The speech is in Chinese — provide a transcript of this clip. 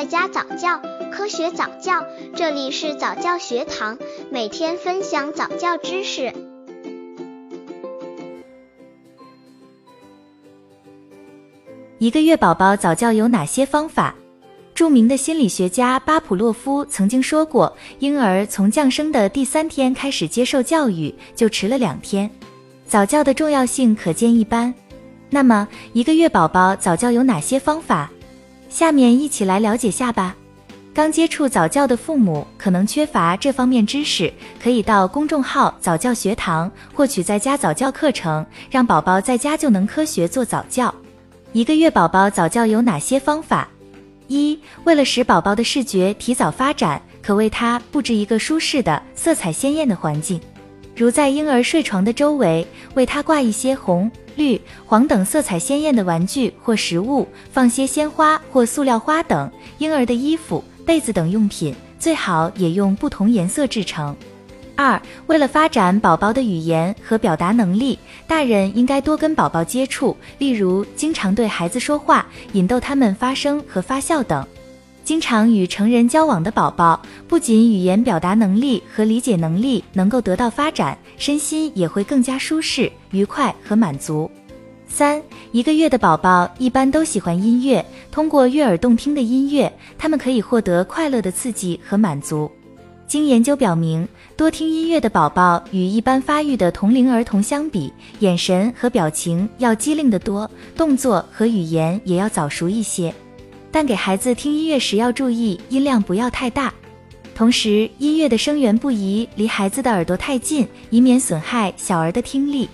在家早教，科学早教，这里是早教学堂，每天分享早教知识。一个月宝宝早教有哪些方法？著名的心理学家巴甫洛夫曾经说过，婴儿从降生的第三天开始接受教育，就迟了两天。早教的重要性可见一斑。那么，一个月宝宝早教有哪些方法？下面一起来了解下吧。刚接触早教的父母可能缺乏这方面知识，可以到公众号早教学堂获取在家早教课程，让宝宝在家就能科学做早教。一个月宝宝早教有哪些方法？一、为了使宝宝的视觉提早发展，可为他布置一个舒适的、色彩鲜艳的环境，如在婴儿睡床的周围为他挂一些红、绿、黄等色彩鲜艳的玩具或食物，放些鲜花或塑料花等。婴儿的衣服、被子等用品最好也用不同颜色制成。二、为了发展宝宝的语言和表达能力，大人应该多跟宝宝接触，例如经常对孩子说话，引逗他们发声和发笑等。经常与成人交往的宝宝，不仅语言表达能力和理解能力能够得到发展，身心也会更加舒适、愉快和满足。三、一个月的宝宝一般都喜欢音乐，通过悦耳动听的音乐，他们可以获得快乐的刺激和满足。经研究表明，多听音乐的宝宝与一般发育的同龄儿童相比，眼神和表情要机灵得多，动作和语言也要早熟一些。但给孩子听音乐时要注意音量不要太大，同时音乐的声源不宜离孩子的耳朵太近，以免损害小儿的听力。